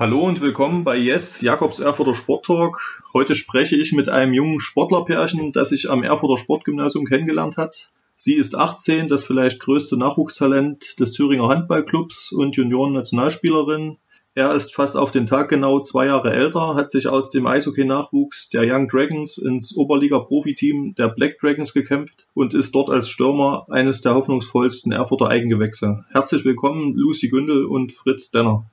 Hallo und willkommen bei Yes, Jakobs Erfurter Sport Talk. Heute spreche ich mit einem jungen Sportlerpärchen, das sich am Erfurter Sportgymnasium kennengelernt hat. Sie ist 18, das vielleicht größte Nachwuchstalent des Thüringer Handballclubs und Junioren-Nationalspielerin. Er ist fast auf den Tag genau zwei Jahre älter, hat sich aus dem Eishockey-Nachwuchs der Young Dragons ins Oberliga-Profiteam der Black Dragons gekämpft und ist dort als Stürmer eines der hoffnungsvollsten Erfurter Eigengewächse. Herzlich willkommen, Lucy Gündel und Fritz Denner.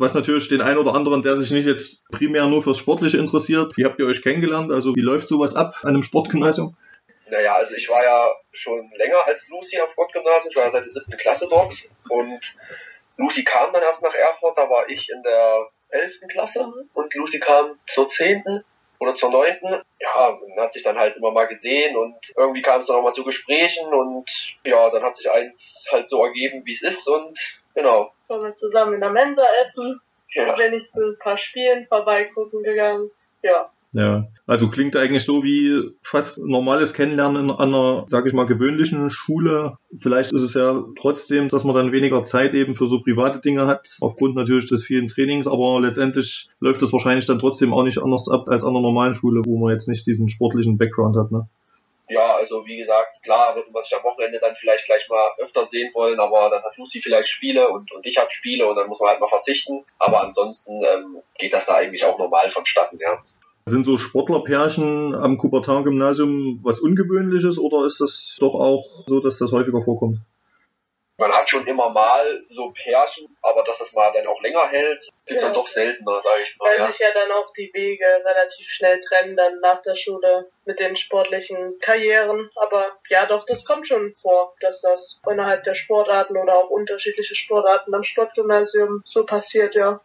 Was natürlich den einen oder anderen, der sich nicht jetzt primär nur fürs Sportliche interessiert, wie habt ihr euch kennengelernt? Also wie läuft sowas ab an einem Sportgymnasium? Naja, also ich war ja schon länger als Lucy am Sportgymnasium. Ich war ja seit der siebten Klasse dort. Und Lucy kam dann erst nach Erfurt. Da war ich in der elften Klasse. Und Lucy kam zur zehnten oder zur neunten. Ja, man hat sich dann halt immer mal gesehen. Und irgendwie kam es dann auch mal zu Gesprächen. Und ja, dann hat sich eins halt so ergeben, wie es ist. Und genau. Waren wir zusammen in der Mensa essen. Ja. Bin ich zu ein paar Spielen vorbeigucken gegangen. Ja. Ja, also klingt eigentlich so wie fast normales Kennenlernen an einer, sage ich mal, gewöhnlichen Schule. Vielleicht ist es ja trotzdem, dass man dann weniger Zeit eben für so private Dinge hat, aufgrund natürlich des vielen Trainings, aber letztendlich läuft es wahrscheinlich dann trotzdem auch nicht anders ab als an einer normalen Schule, wo man jetzt nicht diesen sportlichen Background hat, ne? Ja, also wie gesagt, klar würden wir sich am Wochenende dann vielleicht gleich mal öfter sehen wollen, aber dann hat Lucy vielleicht Spiele und, und ich habe Spiele und dann muss man halt mal verzichten. Aber ansonsten ähm, geht das da eigentlich auch normal vonstatten, ja. Sind so Sportlerpärchen am Coubertin-Gymnasium was Ungewöhnliches oder ist das doch auch so, dass das häufiger vorkommt? Man hat schon immer mal so Pärchen, aber dass es mal dann auch länger hält, gibt's Ja. dann doch seltener, sage ich mal. Weil Ja. sich ja dann auch die Wege relativ schnell trennen, dann nach der Schule mit den sportlichen Karrieren. Aber ja, doch, das kommt schon vor, dass das innerhalb der Sportarten oder auch unterschiedliche Sportarten am Sportgymnasium so passiert, ja.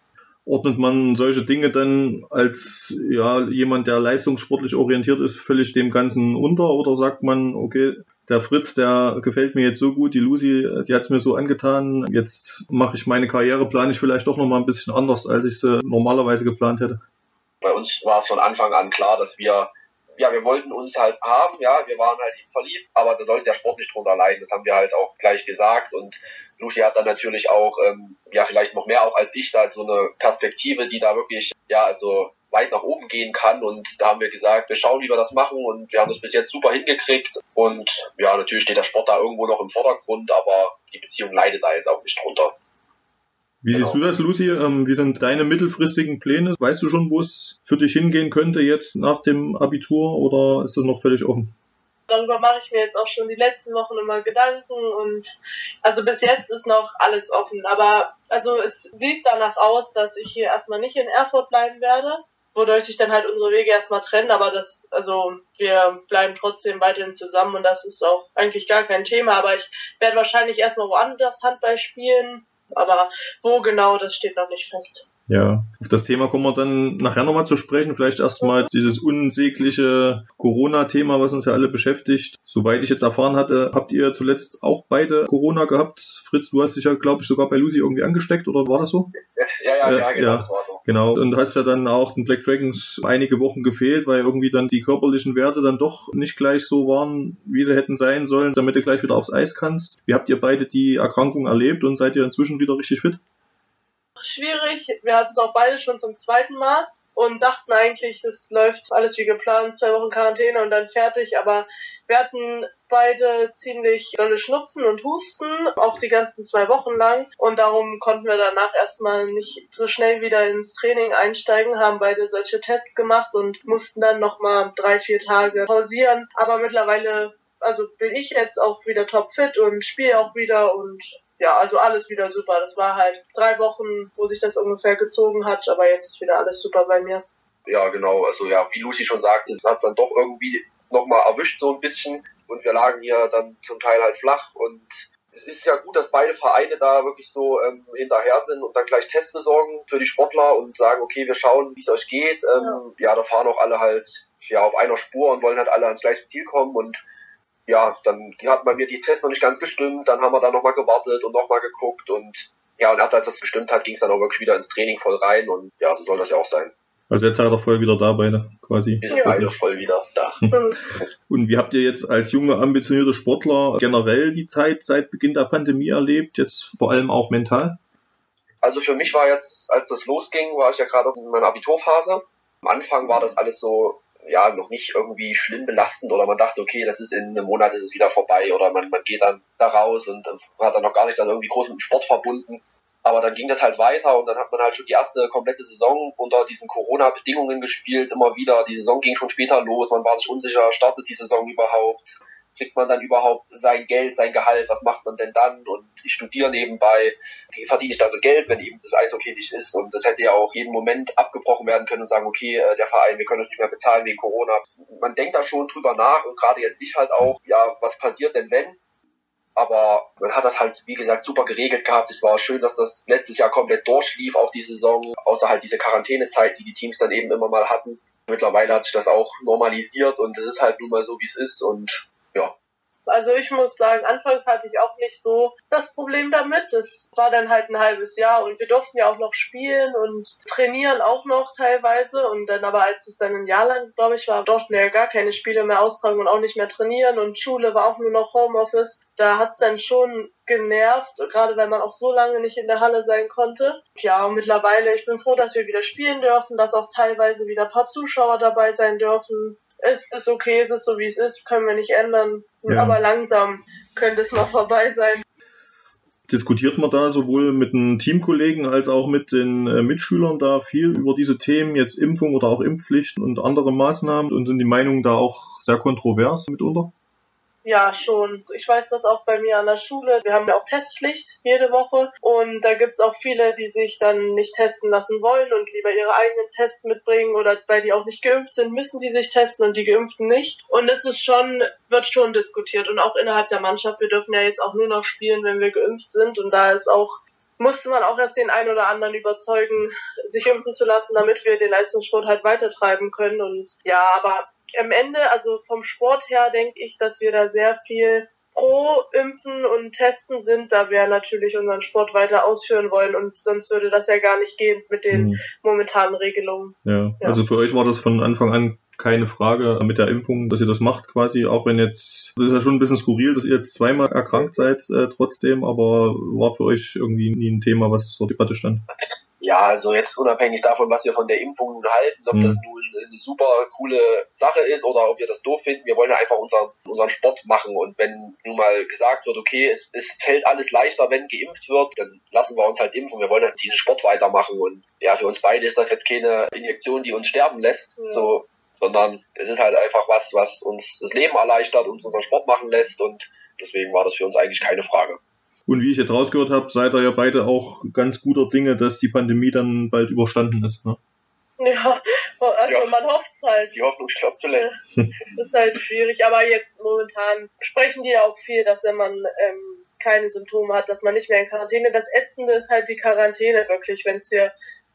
Ordnet man solche Dinge dann als ja, jemand, der leistungssportlich orientiert ist, völlig dem Ganzen unter oder sagt man, okay, der Fritz, der gefällt mir jetzt so gut, die Lucy, die hat's mir so angetan, jetzt mache ich meine Karriere, plane ich vielleicht doch nochmal ein bisschen anders, als ich sie normalerweise geplant hätte. Bei uns war es von Anfang an klar, dass wir, ja, wir wollten uns halt haben, ja, wir waren halt verliebt, aber da sollte der Sport nicht drunter leiden. Das haben wir halt auch gleich gesagt und Lucy hat dann natürlich auch, ähm, ja, vielleicht noch mehr auch als ich da so eine Perspektive, die da wirklich, ja, also weit nach oben gehen kann und da haben wir gesagt, wir schauen, wie wir das machen und wir haben das bis jetzt super hingekriegt und ja, natürlich steht der Sport da irgendwo noch im Vordergrund, aber die Beziehung leidet da jetzt auch nicht drunter. Wie Genau. siehst du das, Lucy? Ähm, wie sind deine mittelfristigen Pläne? Weißt du schon, wo es für dich hingehen könnte jetzt nach dem Abitur oder ist das noch völlig offen? Darüber mache ich mir jetzt auch schon die letzten Wochen immer Gedanken und also bis jetzt ist noch alles offen. Aber also es sieht danach aus, dass ich hier erstmal nicht in Erfurt bleiben werde, wodurch sich dann halt unsere Wege erstmal trennen, aber das, also wir bleiben trotzdem weiterhin zusammen und das ist auch eigentlich gar kein Thema. Aber ich werde wahrscheinlich erstmal woanders Handball spielen. Aber wo genau, das steht noch nicht fest. Ja, auf das Thema kommen wir dann nachher nochmal zu sprechen. Vielleicht erstmal dieses unsägliche Corona-Thema, was uns ja alle beschäftigt. Soweit ich jetzt erfahren hatte, habt ihr zuletzt auch beide Corona gehabt. Fritz, du hast dich ja, glaube ich, sogar bei Lucy irgendwie angesteckt, oder war das so? Ja, ja, Äh, ja, genau, ja. das war so. Genau. Und hast ja dann auch den Black Dragons einige Wochen gefehlt, weil irgendwie dann die körperlichen Werte dann doch nicht gleich so waren, wie sie hätten sein sollen, damit du gleich wieder aufs Eis kannst. Wie habt ihr beide die Erkrankung erlebt und seid ihr inzwischen wieder richtig fit? schwierig. Wir hatten es auch beide schon zum zweiten Mal und dachten eigentlich, das läuft alles wie geplant, zwei Wochen Quarantäne und dann fertig. Aber wir hatten beide ziemlich dolle Schnupfen und Husten, auch die ganzen zwei Wochen lang. Und darum konnten wir danach erstmal nicht so schnell wieder ins Training einsteigen, haben beide solche Tests gemacht und mussten dann nochmal drei, vier Tage pausieren. Aber mittlerweile, also bin ich jetzt auch wieder topfit und spiele auch wieder und ja, also alles wieder super. Das war halt drei Wochen, wo sich das ungefähr gezogen hat, aber jetzt ist wieder alles super bei mir. Ja, genau. Also ja, wie Lucy schon sagte, hat es dann doch irgendwie nochmal erwischt so ein bisschen und wir lagen hier dann zum Teil halt flach und es ist ja gut, dass beide Vereine da wirklich so ähm, hinterher sind und dann gleich Tests besorgen für die Sportler und sagen, okay, wir schauen, wie es euch geht. Ähm, ja. da fahren auch alle halt ja auf einer Spur und wollen halt alle ans gleiche Ziel kommen und ja, dann hat bei mir die Tests noch nicht ganz gestimmt, dann haben wir da nochmal gewartet und nochmal geguckt und ja, und erst als das gestimmt hat, ging es dann auch wirklich wieder ins Training voll rein und ja, so soll das ja auch sein. Also jetzt seid ihr voll wieder da beide, quasi. Wir sind beide voll wieder da. Und wie habt ihr jetzt als junge, ambitionierte Sportler generell die Zeit seit Beginn der Pandemie erlebt, jetzt vor allem auch mental? Also für mich war jetzt, als das losging, war ich ja gerade in meiner Abiturphase. Am Anfang war das alles so, ja, noch nicht irgendwie schlimm belastend oder man dachte, okay, das ist in einem Monat ist es wieder vorbei oder man, man geht dann da raus und hat dann noch gar nicht dann irgendwie groß mit dem Sport verbunden. Aber dann ging das halt weiter und dann hat man halt schon die erste komplette Saison unter diesen Corona-Bedingungen gespielt, immer wieder. Die Saison ging schon später los, man war sich unsicher, startet die Saison überhaupt, kriegt man dann überhaupt sein Geld, sein Gehalt, was macht man denn dann? Und ich studiere nebenbei, verdiene ich dann das Geld, wenn eben das Eishockey nicht ist? Und das hätte ja auch jeden Moment abgebrochen werden können und sagen, okay, äh, der Verein, wir können uns nicht mehr bezahlen wegen Corona. Man denkt da schon drüber nach und gerade jetzt ich halt auch, ja, was passiert denn wenn? Aber man hat das halt, wie gesagt, super geregelt gehabt. Es war schön, dass das letztes Jahr komplett durchlief, auch die Saison, außer halt diese Quarantänezeit, die die Teams dann eben immer mal hatten. Mittlerweile hat sich das auch normalisiert und es ist halt nun mal so, wie es ist und ja, also ich muss sagen, anfangs hatte ich auch nicht so das Problem damit. Es war dann halt ein halbes Jahr und wir durften ja auch noch spielen und trainieren auch noch teilweise. Und dann aber als es dann ein Jahr lang, glaube ich, war, durften wir ja gar keine Spiele mehr austragen und auch nicht mehr trainieren und Schule war auch nur noch Homeoffice. Da hat's dann schon genervt, gerade weil man auch so lange nicht in der Halle sein konnte. Ja, und mittlerweile, ich bin froh, dass wir wieder spielen dürfen, dass auch teilweise wieder ein paar Zuschauer dabei sein dürfen es ist okay, es ist so wie es ist, können wir nicht ändern. Ja. Aber langsam könnte es noch vorbei sein. Diskutiert man da sowohl mit den Teamkollegen als auch mit den äh, Mitschülern da viel über diese Themen, jetzt Impfung oder auch Impfpflicht und andere Maßnahmen und sind die Meinungen da auch sehr kontrovers mitunter? Ja, schon. Ich weiß das auch bei mir an der Schule. Wir haben ja auch Testpflicht jede Woche und da gibt's auch viele, die sich dann nicht testen lassen wollen und lieber ihre eigenen Tests mitbringen oder weil die auch nicht geimpft sind, müssen die sich testen und die Geimpften nicht. Und es ist schon, wird schon diskutiert und auch innerhalb der Mannschaft. Wir dürfen ja jetzt auch nur noch spielen, wenn wir geimpft sind und da ist auch musste man auch erst den einen oder anderen überzeugen, sich impfen zu lassen, damit wir den Leistungssport halt weitertreiben können. Und ja, aber am Ende, also vom Sport her, denke ich, dass wir da sehr viel pro Impfen und Testen sind, da wir natürlich unseren Sport weiter ausführen wollen und sonst würde das ja gar nicht gehen mit den mhm. momentanen Regelungen. Ja. ja, also für euch war das von Anfang an keine Frage mit der Impfung, dass ihr das macht quasi, auch wenn jetzt, das ist ja schon ein bisschen skurril, dass ihr jetzt zweimal erkrankt seid äh, trotzdem, aber war für euch irgendwie nie ein Thema, was zur Debatte stand? Ja, also jetzt unabhängig davon, was wir von der Impfung nun halten, ob mhm. das nun eine super coole Sache ist oder ob wir das doof finden, wir wollen einfach unseren, unseren Sport machen und wenn nun mal gesagt wird, okay, es, es fällt alles leichter, wenn geimpft wird, dann lassen wir uns halt impfen, wir wollen halt diesen Sport weitermachen und ja, für uns beide ist das jetzt keine Injektion, die uns sterben lässt, ja. so, sondern es ist halt einfach was, was uns das Leben erleichtert und unseren Sport machen lässt und deswegen war das für uns eigentlich keine Frage. Und wie ich jetzt rausgehört habe, seid ihr ja beide auch ganz guter Dinge, dass die Pandemie dann bald überstanden ist. Ne? Ja, also ja. man hofft es halt. Die Hoffnung stirbt zuletzt. das ist halt schwierig, aber jetzt momentan sprechen die ja auch viel, dass wenn man ähm, keine Symptome hat, dass man nicht mehr in Quarantäne. Das Ätzende ist halt die Quarantäne wirklich, wenn es dir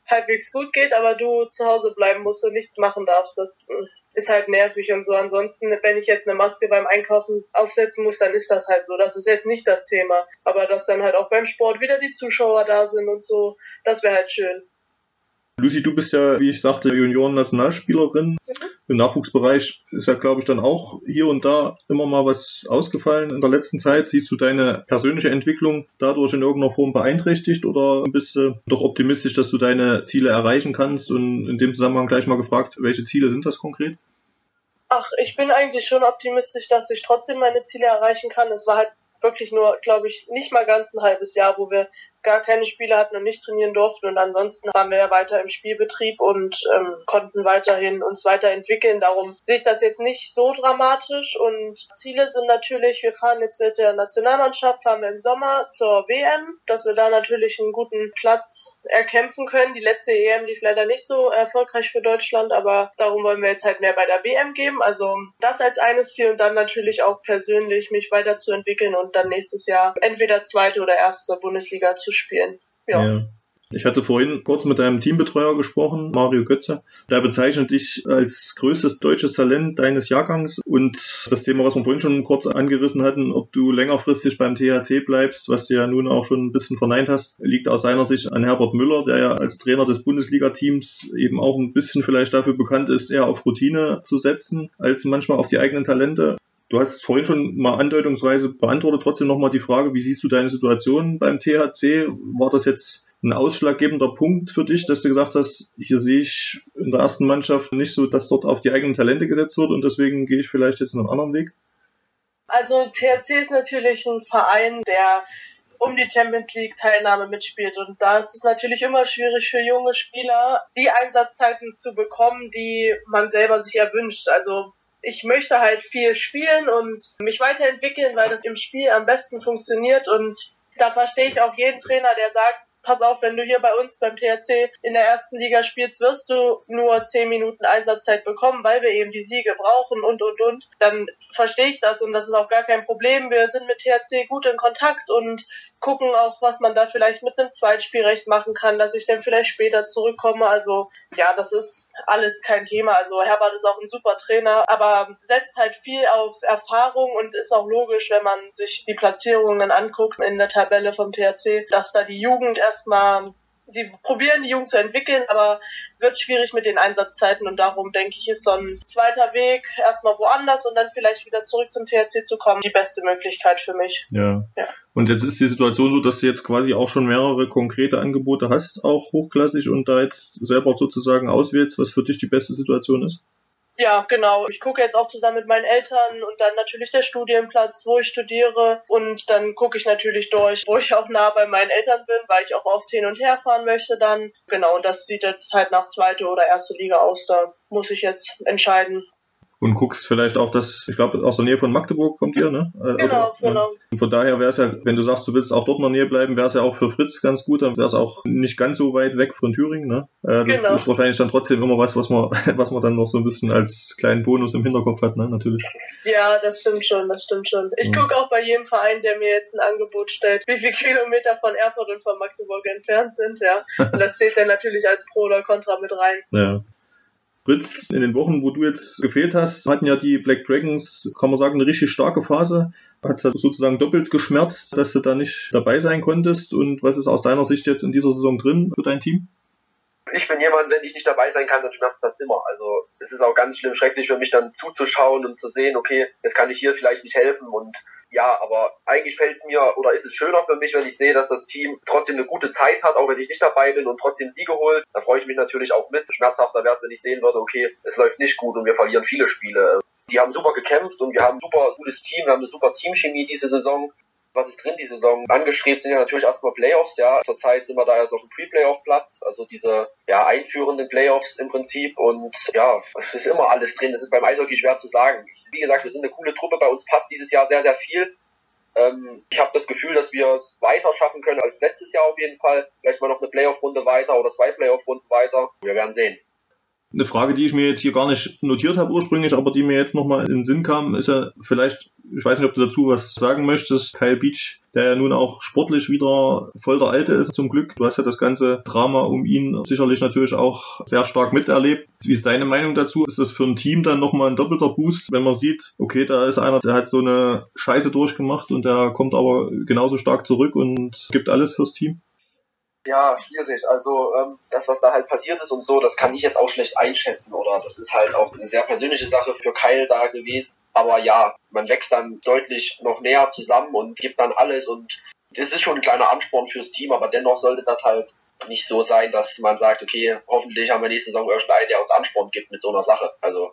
halbwegs gut geht, aber du zu Hause bleiben musst und nichts machen darfst. Das äh, ist halt nervig und so. Ansonsten, wenn ich jetzt eine Maske beim Einkaufen aufsetzen muss, dann ist das halt so. Das ist jetzt nicht das Thema. Aber dass dann halt auch beim Sport wieder die Zuschauer da sind und so, das wäre halt schön. Lucy, du bist ja, wie ich sagte, Junioren-Nationalspielerin. Mhm. Im Nachwuchsbereich ist ja, glaube ich, dann auch hier und da immer mal was ausgefallen in der letzten Zeit. Siehst du deine persönliche Entwicklung dadurch in irgendeiner Form beeinträchtigt oder bist du doch optimistisch, dass du deine Ziele erreichen kannst? Und in dem Zusammenhang gleich mal gefragt, welche Ziele sind das konkret? Ach, ich bin eigentlich schon optimistisch, dass ich trotzdem meine Ziele erreichen kann. Es war halt wirklich nur, glaube ich, nicht mal ganz ein halbes Jahr, wo wir gar keine Spiele hatten und nicht trainieren durften. Und ansonsten waren wir ja weiter im Spielbetrieb und ähm, konnten weiterhin uns weiterentwickeln. Darum sehe ich das jetzt nicht so dramatisch. Und Ziele sind natürlich, wir fahren jetzt mit der Nationalmannschaft, fahren wir im Sommer zur WM, dass wir da natürlich einen guten Platz erkämpfen können. Die letzte EM lief leider nicht so erfolgreich für Deutschland, aber darum wollen wir jetzt halt mehr bei der WM geben. Also das als eines Ziel und dann natürlich auch persönlich mich weiterzuentwickeln und dann nächstes Jahr entweder zweite oder erste Bundesliga zu spielen. Ja. ja. Ich hatte vorhin kurz mit deinem Teambetreuer gesprochen, Mario Götze. Der bezeichnet dich als größtes deutsches Talent deines Jahrgangs. Und das Thema, was wir vorhin schon kurz angerissen hatten, ob du längerfristig beim THC bleibst, was du ja nun auch schon ein bisschen verneint hast, liegt aus seiner Sicht an Herbert Müller, der ja als Trainer des Bundesliga-Teams eben auch ein bisschen vielleicht dafür bekannt ist, eher auf Routine zu setzen, als manchmal auf die eigenen Talente. Du hast vorhin schon mal andeutungsweise beantwortet. Trotzdem nochmal die Frage, wie siehst du deine Situation beim THC? War das jetzt ein ausschlaggebender Punkt für dich, dass du gesagt hast, hier sehe ich in der ersten Mannschaft nicht so, dass dort auf die eigenen Talente gesetzt wird und deswegen gehe ich vielleicht jetzt einen anderen Weg? Also THC ist natürlich ein Verein, der um die Champions League Teilnahme mitspielt. Und da ist es natürlich immer schwierig für junge Spieler, die Einsatzzeiten zu bekommen, die man selber sich erwünscht. Also ich möchte halt viel spielen und mich weiterentwickeln, weil das im Spiel am besten funktioniert und da verstehe ich auch jeden Trainer, der sagt, pass auf, wenn du hier bei uns beim THC in der ersten Liga spielst, wirst du nur zehn Minuten Einsatzzeit bekommen, weil wir eben die Siege brauchen und und und. Dann verstehe ich das und das ist auch gar kein Problem. Wir sind mit THC gut in Kontakt und gucken auch, was man da vielleicht mit einem Zweitspielrecht machen kann, dass ich dann vielleicht später zurückkomme. Also ja, das ist alles kein Thema. Also Herbert ist auch ein super Trainer, aber setzt halt viel auf Erfahrung und ist auch logisch, wenn man sich die Platzierungen anguckt in der Tabelle vom THC, dass da die Jugend erstmal sie probieren die Jugend zu entwickeln, aber wird schwierig mit den Einsatzzeiten und darum denke ich, ist so ein zweiter Weg erstmal woanders und dann vielleicht wieder zurück zum THC zu kommen, die beste Möglichkeit für mich. Ja. ja. Und jetzt ist die Situation so, dass du jetzt quasi auch schon mehrere konkrete Angebote hast, auch hochklassig und da jetzt selber sozusagen auswählst, was für dich die beste Situation ist? Ja, genau. Ich gucke jetzt auch zusammen mit meinen Eltern und dann natürlich der Studienplatz, wo ich studiere. Und dann gucke ich natürlich durch, wo ich auch nah bei meinen Eltern bin, weil ich auch oft hin und her fahren möchte dann. Genau, und das sieht jetzt halt nach zweite oder erste Liga aus. Da muss ich jetzt entscheiden und guckst vielleicht auch das, ich glaube, aus der Nähe von Magdeburg kommt ihr, ne? Äh, genau, oder, genau. Und von daher wäre es ja, wenn du sagst, du willst auch dort in der Nähe bleiben, wäre es ja auch für Fritz ganz gut, dann wäre es auch nicht ganz so weit weg von Thüringen, ne? Äh, das genau. ist wahrscheinlich dann trotzdem immer was, was man, was man dann noch so ein bisschen als kleinen Bonus im Hinterkopf hat, ne? Natürlich. Ja, das stimmt schon, das stimmt schon. Ich ja. gucke auch bei jedem Verein, der mir jetzt ein Angebot stellt, wie viele Kilometer von Erfurt und von Magdeburg entfernt sind, ja. Und das zählt dann natürlich als Pro oder Contra mit rein. Ja. Fritz, in den Wochen, wo du jetzt gefehlt hast, hatten ja die Black Dragons, kann man sagen, eine richtig starke Phase. Hat es sozusagen doppelt geschmerzt, dass du da nicht dabei sein konntest. Und was ist aus deiner Sicht jetzt in dieser Saison drin für dein Team? Ich bin jemand, wenn ich nicht dabei sein kann, dann schmerzt das immer. Also es ist auch ganz schlimm, schrecklich für mich dann zuzuschauen und zu sehen, okay, jetzt kann ich hier vielleicht nicht helfen und ja, aber eigentlich fällt es mir oder ist es schöner für mich, wenn ich sehe, dass das Team trotzdem eine gute Zeit hat, auch wenn ich nicht dabei bin und trotzdem Siege holt. Da freue ich mich natürlich auch mit. Schmerzhafter wäre es, wenn ich sehen würde, okay, es läuft nicht gut und wir verlieren viele Spiele. Die haben super gekämpft und wir haben ein super gutes Team, wir haben eine super Teamchemie diese Saison was ist drin die Saison? Angestrebt sind ja natürlich erstmal Playoffs, ja. Zurzeit sind wir da erst auf dem Pre-Playoff-Platz, also diese ja, einführenden Playoffs im Prinzip und ja, es ist immer alles drin. Es ist beim Eishockey schwer zu sagen. Wie gesagt, wir sind eine coole Truppe, bei uns passt dieses Jahr sehr, sehr viel. Ähm, ich habe das Gefühl, dass wir es weiter schaffen können als letztes Jahr auf jeden Fall. Vielleicht mal noch eine Playoff-Runde weiter oder zwei Playoff-Runden weiter. Wir werden sehen. Eine Frage, die ich mir jetzt hier gar nicht notiert habe ursprünglich, aber die mir jetzt nochmal in den Sinn kam, ist ja vielleicht, ich weiß nicht, ob du dazu was sagen möchtest, Kyle Beach, der ja nun auch sportlich wieder voll der Alte ist, zum Glück. Du hast ja das ganze Drama um ihn sicherlich natürlich auch sehr stark miterlebt. Wie ist deine Meinung dazu? Ist das für ein Team dann nochmal ein doppelter Boost, wenn man sieht, okay, da ist einer, der hat so eine Scheiße durchgemacht und der kommt aber genauso stark zurück und gibt alles fürs Team? Ja, schwierig. Also ähm, das, was da halt passiert ist und so, das kann ich jetzt auch schlecht einschätzen oder das ist halt auch eine sehr persönliche Sache für Kyle da gewesen. Aber ja, man wächst dann deutlich noch näher zusammen und gibt dann alles und das ist schon ein kleiner Ansporn fürs Team, aber dennoch sollte das halt nicht so sein, dass man sagt, okay, hoffentlich haben wir nächste Saison irgendeinen, der uns Ansporn gibt mit so einer Sache. Also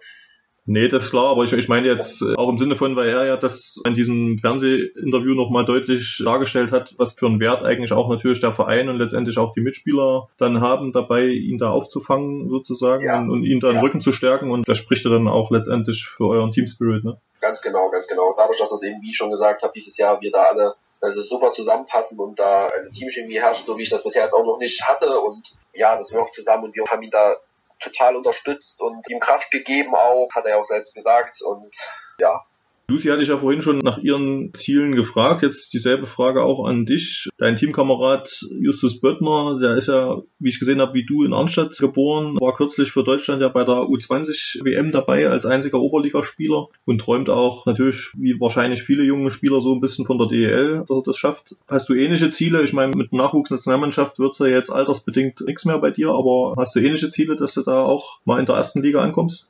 Nee, das ist klar, aber ich, ich meine jetzt äh, auch im Sinne von, weil er ja das in diesem Fernsehinterview nochmal deutlich dargestellt hat, was für einen Wert eigentlich auch natürlich der Verein und letztendlich auch die Mitspieler dann haben, dabei ihn da aufzufangen sozusagen ja. und, und ihn da den ja. Rücken zu stärken und das spricht ja dann auch letztendlich für euren Team Spirit, ne? Ganz genau, ganz genau. Dadurch, dass das eben, wie ich schon gesagt habe, dieses Jahr wir da alle also super zusammenpassen und da eine Teamchemie herrscht, so wie ich das bisher jetzt auch noch nicht hatte und ja, das wirkt zusammen und wir haben ihn da total unterstützt und ihm Kraft gegeben auch, hat er auch selbst gesagt. Und ja, Lucy hatte ich ja vorhin schon nach ihren Zielen gefragt. Jetzt dieselbe Frage auch an dich. Dein Teamkamerad Justus Böttner, der ist ja, wie ich gesehen habe, wie du in Arnstadt geboren, war kürzlich für Deutschland ja bei der U20 WM dabei als einziger Oberligaspieler und träumt auch natürlich, wie wahrscheinlich viele junge Spieler, so ein bisschen von der DEL, dass er das schafft. Hast du ähnliche Ziele? Ich meine, mit Nachwuchsnationalmannschaft wird es ja jetzt altersbedingt nichts mehr bei dir, aber hast du ähnliche Ziele, dass du da auch mal in der ersten Liga ankommst?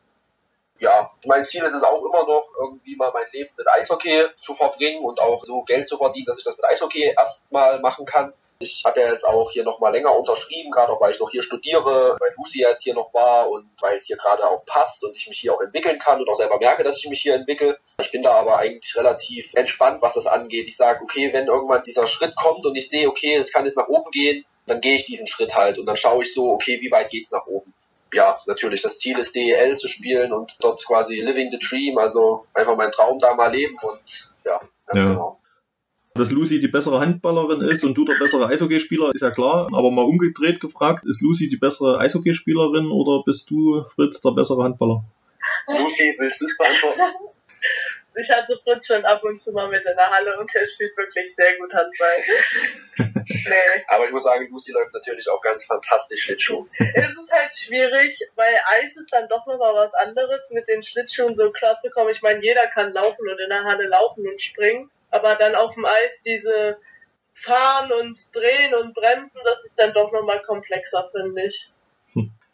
Ja, mein Ziel ist es auch immer noch, irgendwie mal mein Leben mit Eishockey zu verbringen und auch so Geld zu verdienen, dass ich das mit Eishockey erstmal machen kann. Ich habe ja jetzt auch hier nochmal länger unterschrieben, gerade auch weil ich noch hier studiere, weil Lucy jetzt hier noch war und weil es hier gerade auch passt und ich mich hier auch entwickeln kann und auch selber merke, dass ich mich hier entwickle. Ich bin da aber eigentlich relativ entspannt, was das angeht. Ich sage, okay, wenn irgendwann dieser Schritt kommt und ich sehe, okay, es kann jetzt nach oben gehen, dann gehe ich diesen Schritt halt und dann schaue ich so, okay, wie weit geht's nach oben ja, natürlich das Ziel ist DEL zu spielen und dort quasi living the dream, also einfach meinen Traum da mal leben und ja, ganz ja. genau. Dass Lucy die bessere Handballerin ist und du der bessere Eishockeyspieler, ist ja klar. Aber mal umgedreht gefragt, ist Lucy die bessere Eishockeyspielerin oder bist du, Fritz, der bessere Handballer? Lucy, willst du es beantworten? ich hatte Fritz schon ab und zu mal mit in der Halle und er spielt wirklich sehr gut Handball. nee. Aber ich muss sagen, Lucy läuft natürlich auch ganz fantastisch Schlittschuh. es ist halt schwierig, weil Eis ist dann doch nochmal was anderes, mit den Schlittschuhen so klar zu kommen. Ich meine, jeder kann laufen und in der Halle laufen und springen, aber dann auf dem Eis diese fahren und drehen und bremsen, das ist dann doch nochmal komplexer, finde ich.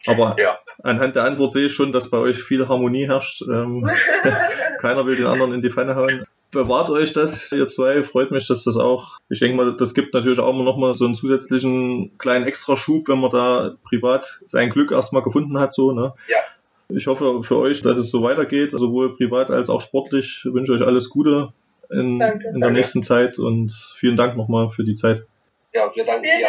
Aber ja. anhand der Antwort sehe ich schon, dass bei euch viel Harmonie herrscht. Ähm, keiner will den anderen in die Pfanne hauen. Bewahrt euch das, ihr zwei. Freut mich, dass das auch, ich denke mal, das gibt natürlich auch noch mal so einen zusätzlichen kleinen Extraschub, wenn man da privat sein Glück erstmal gefunden hat, so, ne? Ja. Ich hoffe für euch, dass es so weitergeht, sowohl privat als auch sportlich. Ich wünsche euch alles Gute in, in der nächsten Zeit und vielen Dank nochmal für die Zeit. Ja, wir danken dir.